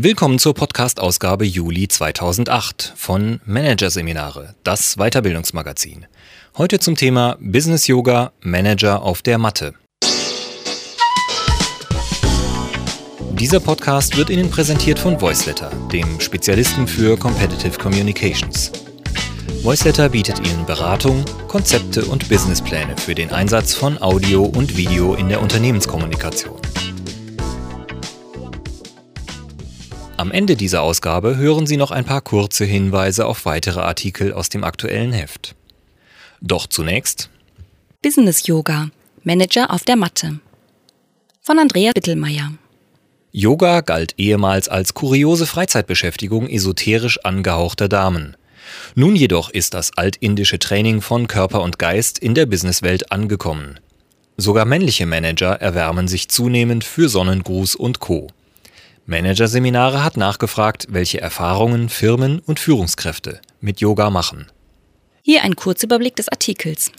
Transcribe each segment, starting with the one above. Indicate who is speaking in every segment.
Speaker 1: Willkommen zur Podcast-Ausgabe Juli 2008 von Managerseminare, das Weiterbildungsmagazin. Heute zum Thema Business Yoga Manager auf der Matte. Dieser Podcast wird Ihnen präsentiert von Voiceletter, dem Spezialisten für Competitive Communications. Voiceletter bietet Ihnen Beratung, Konzepte und Businesspläne für den Einsatz von Audio und Video in der Unternehmenskommunikation. Am Ende dieser Ausgabe hören Sie noch ein paar kurze Hinweise auf weitere Artikel aus dem aktuellen Heft. Doch zunächst
Speaker 2: Business Yoga Manager auf der Matte von Andrea Bittelmeier.
Speaker 1: Yoga galt ehemals als kuriose Freizeitbeschäftigung esoterisch angehauchter Damen. Nun jedoch ist das altindische Training von Körper und Geist in der Businesswelt angekommen. Sogar männliche Manager erwärmen sich zunehmend für Sonnengruß und Co. Managerseminare hat nachgefragt, welche Erfahrungen Firmen und Führungskräfte mit Yoga machen.
Speaker 2: Hier ein Kurzüberblick des Artikels.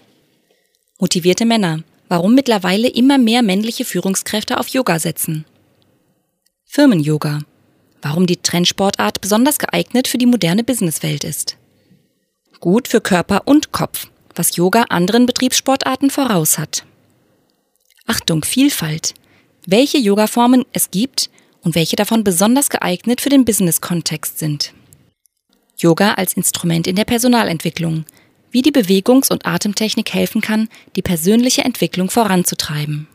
Speaker 2: Motivierte Männer. Warum mittlerweile immer mehr männliche Führungskräfte auf Yoga setzen. Firmen-Yoga. Warum die Trendsportart besonders geeignet für die moderne Businesswelt ist. Gut für Körper und Kopf, was Yoga anderen Betriebssportarten voraus hat. Achtung, Vielfalt. Welche Yoga-Formen es gibt und welche davon besonders geeignet für den Business-Kontext sind. Yoga als Instrument in der Personalentwicklung, wie die Bewegungs- und Atemtechnik helfen kann, die persönliche Entwicklung voranzutreiben.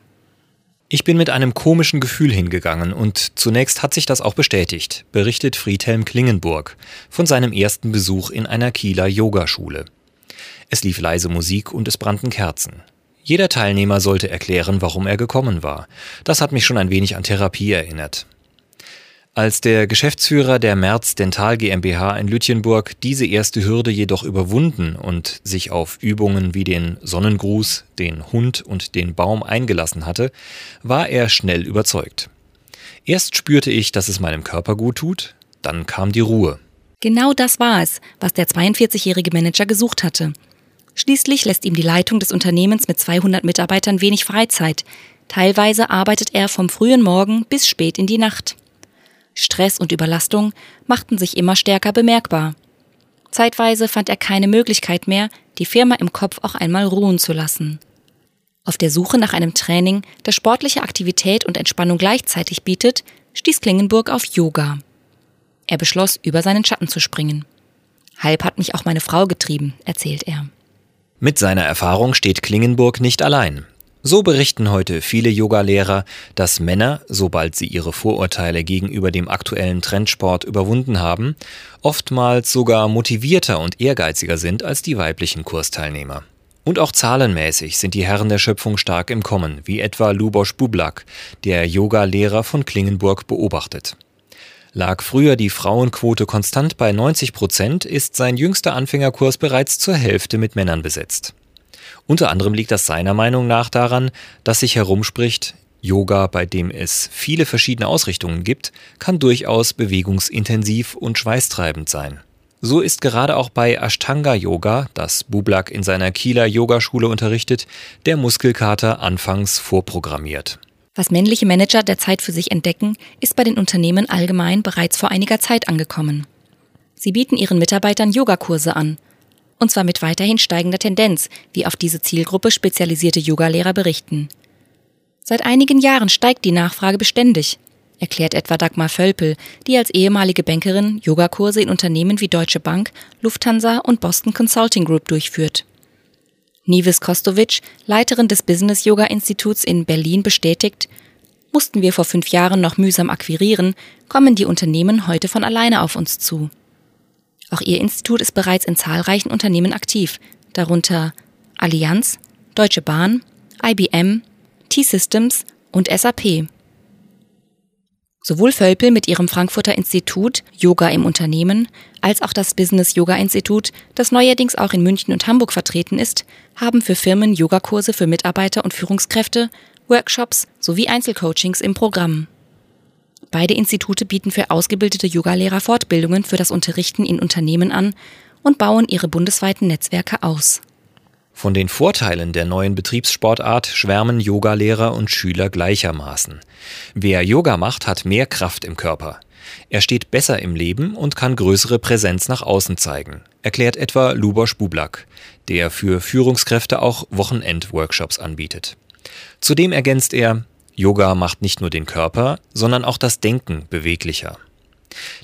Speaker 1: Ich bin mit einem komischen Gefühl hingegangen und zunächst hat sich das auch bestätigt, berichtet Friedhelm Klingenburg von seinem ersten Besuch in einer Kieler Yogaschule. Es lief leise Musik und es brannten Kerzen. Jeder Teilnehmer sollte erklären, warum er gekommen war. Das hat mich schon ein wenig an Therapie erinnert. Als der Geschäftsführer der Merz Dental GmbH in Lütjenburg diese erste Hürde jedoch überwunden und sich auf Übungen wie den Sonnengruß, den Hund und den Baum eingelassen hatte, war er schnell überzeugt. Erst spürte ich, dass es meinem Körper gut tut, dann kam die Ruhe.
Speaker 2: Genau das war es, was der 42-jährige Manager gesucht hatte. Schließlich lässt ihm die Leitung des Unternehmens mit 200 Mitarbeitern wenig Freizeit. Teilweise arbeitet er vom frühen Morgen bis spät in die Nacht. Stress und Überlastung machten sich immer stärker bemerkbar. Zeitweise fand er keine Möglichkeit mehr, die Firma im Kopf auch einmal ruhen zu lassen. Auf der Suche nach einem Training, das sportliche Aktivität und Entspannung gleichzeitig bietet, stieß Klingenburg auf Yoga. Er beschloss, über seinen Schatten zu springen. Halb hat mich auch meine Frau getrieben, erzählt er.
Speaker 1: Mit seiner Erfahrung steht Klingenburg nicht allein. So berichten heute viele Yogalehrer, dass Männer, sobald sie ihre Vorurteile gegenüber dem aktuellen Trendsport überwunden haben, oftmals sogar motivierter und ehrgeiziger sind als die weiblichen Kursteilnehmer. Und auch zahlenmäßig sind die Herren der Schöpfung stark im Kommen, wie etwa Lubosch Bublak, der Yoga-Lehrer von Klingenburg beobachtet. Lag früher die Frauenquote konstant bei 90 Prozent, ist sein jüngster Anfängerkurs bereits zur Hälfte mit Männern besetzt. Unter anderem liegt das seiner Meinung nach daran, dass sich herumspricht, Yoga, bei dem es viele verschiedene Ausrichtungen gibt, kann durchaus bewegungsintensiv und schweißtreibend sein. So ist gerade auch bei Ashtanga Yoga, das Bublak in seiner Kieler Yogaschule unterrichtet, der Muskelkater anfangs vorprogrammiert.
Speaker 2: Was männliche Manager derzeit für sich entdecken, ist bei den Unternehmen allgemein bereits vor einiger Zeit angekommen. Sie bieten ihren Mitarbeitern Yogakurse an und zwar mit weiterhin steigender Tendenz, wie auf diese Zielgruppe spezialisierte Yogalehrer berichten. Seit einigen Jahren steigt die Nachfrage beständig, erklärt etwa Dagmar Völpel, die als ehemalige Bankerin Yogakurse in Unternehmen wie Deutsche Bank, Lufthansa und Boston Consulting Group durchführt. Nives Kostovic, Leiterin des Business Yoga Instituts in Berlin, bestätigt, mussten wir vor fünf Jahren noch mühsam akquirieren, kommen die Unternehmen heute von alleine auf uns zu. Auch ihr Institut ist bereits in zahlreichen Unternehmen aktiv, darunter Allianz, Deutsche Bahn, IBM, T-Systems und SAP. Sowohl Völpel mit ihrem Frankfurter Institut Yoga im Unternehmen als auch das Business Yoga Institut, das neuerdings auch in München und Hamburg vertreten ist, haben für Firmen Yogakurse für Mitarbeiter und Führungskräfte, Workshops sowie Einzelcoachings im Programm. Beide Institute bieten für ausgebildete Yogalehrer Fortbildungen für das Unterrichten in Unternehmen an und bauen ihre bundesweiten Netzwerke aus.
Speaker 1: Von den Vorteilen der neuen Betriebssportart schwärmen Yogalehrer und Schüler gleichermaßen. Wer Yoga macht, hat mehr Kraft im Körper. Er steht besser im Leben und kann größere Präsenz nach außen zeigen, erklärt etwa Lubosch Bublak, der für Führungskräfte auch Wochenend-Workshops anbietet. Zudem ergänzt er, Yoga macht nicht nur den Körper, sondern auch das Denken beweglicher.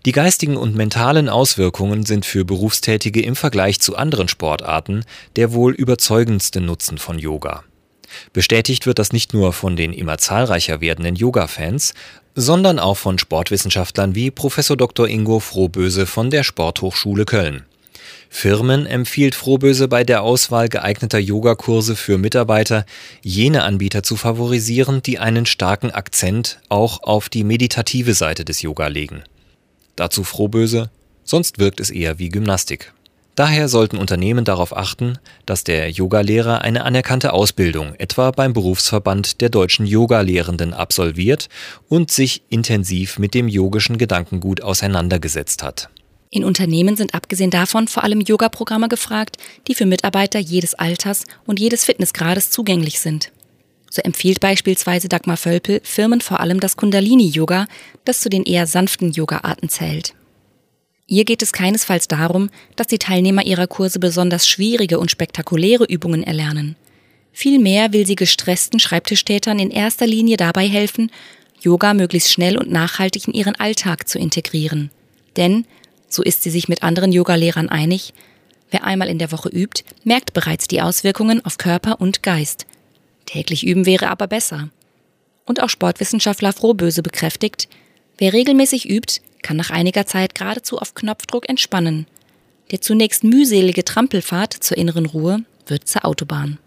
Speaker 1: Die geistigen und mentalen Auswirkungen sind für Berufstätige im Vergleich zu anderen Sportarten der wohl überzeugendste Nutzen von Yoga. Bestätigt wird das nicht nur von den immer zahlreicher werdenden Yoga-Fans, sondern auch von Sportwissenschaftlern wie Prof. Dr. Ingo Frohböse von der Sporthochschule Köln. Firmen empfiehlt Frohböse bei der Auswahl geeigneter Yogakurse für Mitarbeiter, jene Anbieter zu favorisieren, die einen starken Akzent auch auf die meditative Seite des Yoga legen. Dazu Frohböse, sonst wirkt es eher wie Gymnastik. Daher sollten Unternehmen darauf achten, dass der Yogalehrer eine anerkannte Ausbildung etwa beim Berufsverband der deutschen Yogalehrenden absolviert und sich intensiv mit dem yogischen Gedankengut auseinandergesetzt hat.
Speaker 2: In Unternehmen sind abgesehen davon vor allem Yoga-Programme gefragt, die für Mitarbeiter jedes Alters und jedes Fitnessgrades zugänglich sind. So empfiehlt beispielsweise Dagmar Völpel Firmen vor allem das Kundalini-Yoga, das zu den eher sanften Yoga-Arten zählt. Ihr geht es keinesfalls darum, dass die Teilnehmer ihrer Kurse besonders schwierige und spektakuläre Übungen erlernen. Vielmehr will sie gestressten Schreibtischtätern in erster Linie dabei helfen, Yoga möglichst schnell und nachhaltig in ihren Alltag zu integrieren. Denn, so ist sie sich mit anderen Yogalehrern einig, wer einmal in der Woche übt, merkt bereits die Auswirkungen auf Körper und Geist. Täglich üben wäre aber besser. Und auch Sportwissenschaftler Frohböse bekräftigt, wer regelmäßig übt, kann nach einiger Zeit geradezu auf Knopfdruck entspannen. Der zunächst mühselige Trampelfahrt zur inneren Ruhe wird zur Autobahn.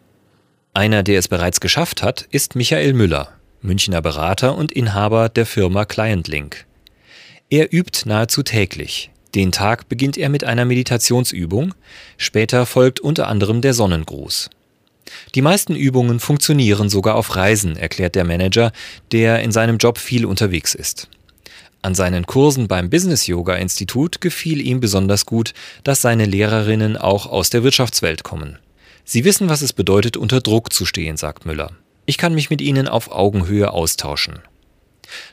Speaker 1: Einer, der es bereits geschafft hat, ist Michael Müller, Münchner Berater und Inhaber der Firma ClientLink. Er übt nahezu täglich. Den Tag beginnt er mit einer Meditationsübung, später folgt unter anderem der Sonnengruß. Die meisten Übungen funktionieren sogar auf Reisen, erklärt der Manager, der in seinem Job viel unterwegs ist. An seinen Kursen beim Business Yoga Institut gefiel ihm besonders gut, dass seine Lehrerinnen auch aus der Wirtschaftswelt kommen. Sie wissen, was es bedeutet, unter Druck zu stehen, sagt Müller. Ich kann mich mit ihnen auf Augenhöhe austauschen.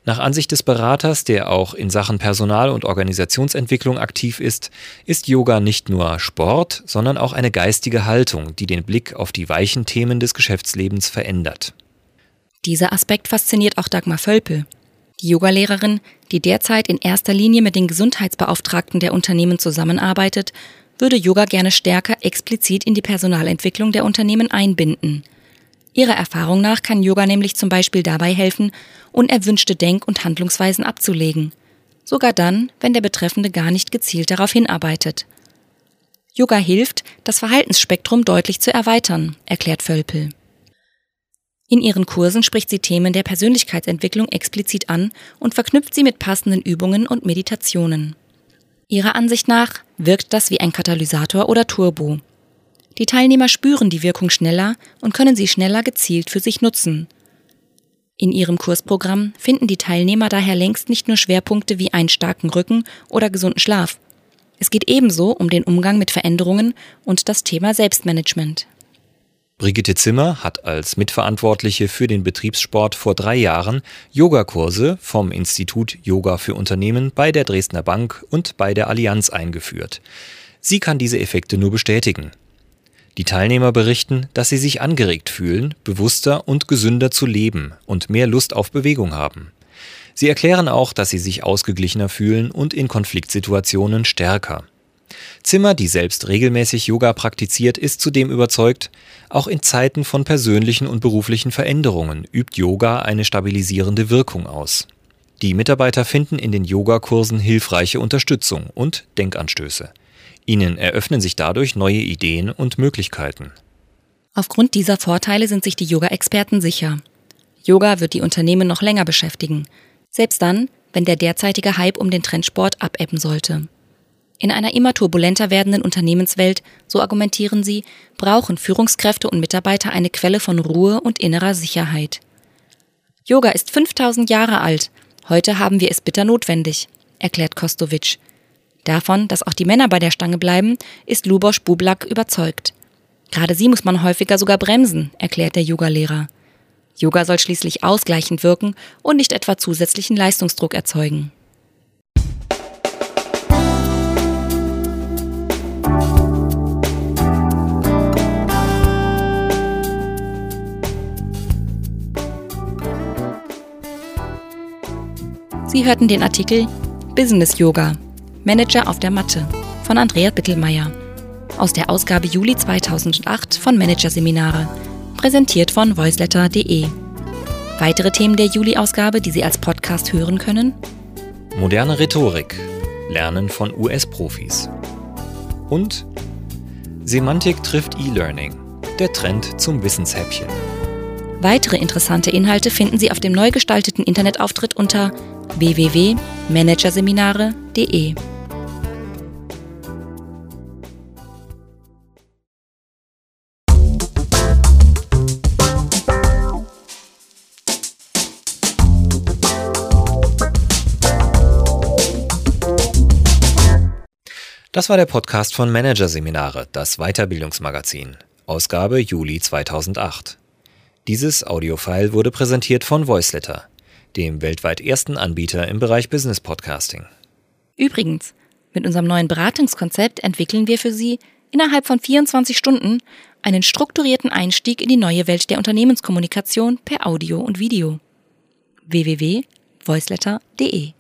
Speaker 1: Nach Ansicht des Beraters, der auch in Sachen Personal- und Organisationsentwicklung aktiv ist, ist Yoga nicht nur Sport, sondern auch eine geistige Haltung, die den Blick auf die weichen Themen des Geschäftslebens verändert.
Speaker 2: Dieser Aspekt fasziniert auch Dagmar Völpel. Die Yogalehrerin, die derzeit in erster Linie mit den Gesundheitsbeauftragten der Unternehmen zusammenarbeitet, würde Yoga gerne stärker explizit in die Personalentwicklung der Unternehmen einbinden. Ihrer Erfahrung nach kann Yoga nämlich zum Beispiel dabei helfen, unerwünschte Denk- und Handlungsweisen abzulegen. Sogar dann, wenn der Betreffende gar nicht gezielt darauf hinarbeitet. Yoga hilft, das Verhaltensspektrum deutlich zu erweitern, erklärt Völpel. In ihren Kursen spricht sie Themen der Persönlichkeitsentwicklung explizit an und verknüpft sie mit passenden Übungen und Meditationen. Ihrer Ansicht nach wirkt das wie ein Katalysator oder Turbo. Die Teilnehmer spüren die Wirkung schneller und können sie schneller gezielt für sich nutzen. In ihrem Kursprogramm finden die Teilnehmer daher längst nicht nur Schwerpunkte wie einen starken Rücken oder gesunden Schlaf. Es geht ebenso um den Umgang mit Veränderungen und das Thema Selbstmanagement.
Speaker 1: Brigitte Zimmer hat als Mitverantwortliche für den Betriebssport vor drei Jahren Yogakurse vom Institut Yoga für Unternehmen bei der Dresdner Bank und bei der Allianz eingeführt. Sie kann diese Effekte nur bestätigen. Die Teilnehmer berichten, dass sie sich angeregt fühlen, bewusster und gesünder zu leben und mehr Lust auf Bewegung haben. Sie erklären auch, dass sie sich ausgeglichener fühlen und in Konfliktsituationen stärker. Zimmer, die selbst regelmäßig Yoga praktiziert, ist zudem überzeugt, auch in Zeiten von persönlichen und beruflichen Veränderungen übt Yoga eine stabilisierende Wirkung aus. Die Mitarbeiter finden in den Yogakursen hilfreiche Unterstützung und Denkanstöße. Ihnen eröffnen sich dadurch neue Ideen und Möglichkeiten.
Speaker 2: Aufgrund dieser Vorteile sind sich die Yoga-Experten sicher. Yoga wird die Unternehmen noch länger beschäftigen, selbst dann, wenn der derzeitige Hype um den Trendsport abebben sollte. In einer immer turbulenter werdenden Unternehmenswelt, so argumentieren sie, brauchen Führungskräfte und Mitarbeiter eine Quelle von Ruhe und innerer Sicherheit. Yoga ist 5000 Jahre alt. Heute haben wir es bitter notwendig, erklärt Kostowitsch. Davon, dass auch die Männer bei der Stange bleiben, ist Lubosch Bublak überzeugt. Gerade sie muss man häufiger sogar bremsen, erklärt der Yogalehrer. Yoga soll schließlich ausgleichend wirken und nicht etwa zusätzlichen Leistungsdruck erzeugen. Sie hörten den Artikel Business Yoga Manager auf der Matte von Andrea Bittelmeier aus der Ausgabe Juli 2008 von Managerseminare, präsentiert von voiceletter.de. Weitere Themen der Juli-Ausgabe, die Sie als Podcast hören können?
Speaker 1: Moderne Rhetorik. Lernen von US-Profis. Und Semantik trifft E-Learning. Der Trend zum Wissenshäppchen.
Speaker 2: Weitere interessante Inhalte finden Sie auf dem neu gestalteten Internetauftritt unter www.managerseminare.de.
Speaker 1: Das war der Podcast von Managerseminare, das Weiterbildungsmagazin, Ausgabe Juli 2008. Dieses Audiofile wurde präsentiert von Voiceletter, dem weltweit ersten Anbieter im Bereich Business Podcasting.
Speaker 2: Übrigens, mit unserem neuen Beratungskonzept entwickeln wir für Sie innerhalb von 24 Stunden einen strukturierten Einstieg in die neue Welt der Unternehmenskommunikation per Audio und Video. www.voiceletter.de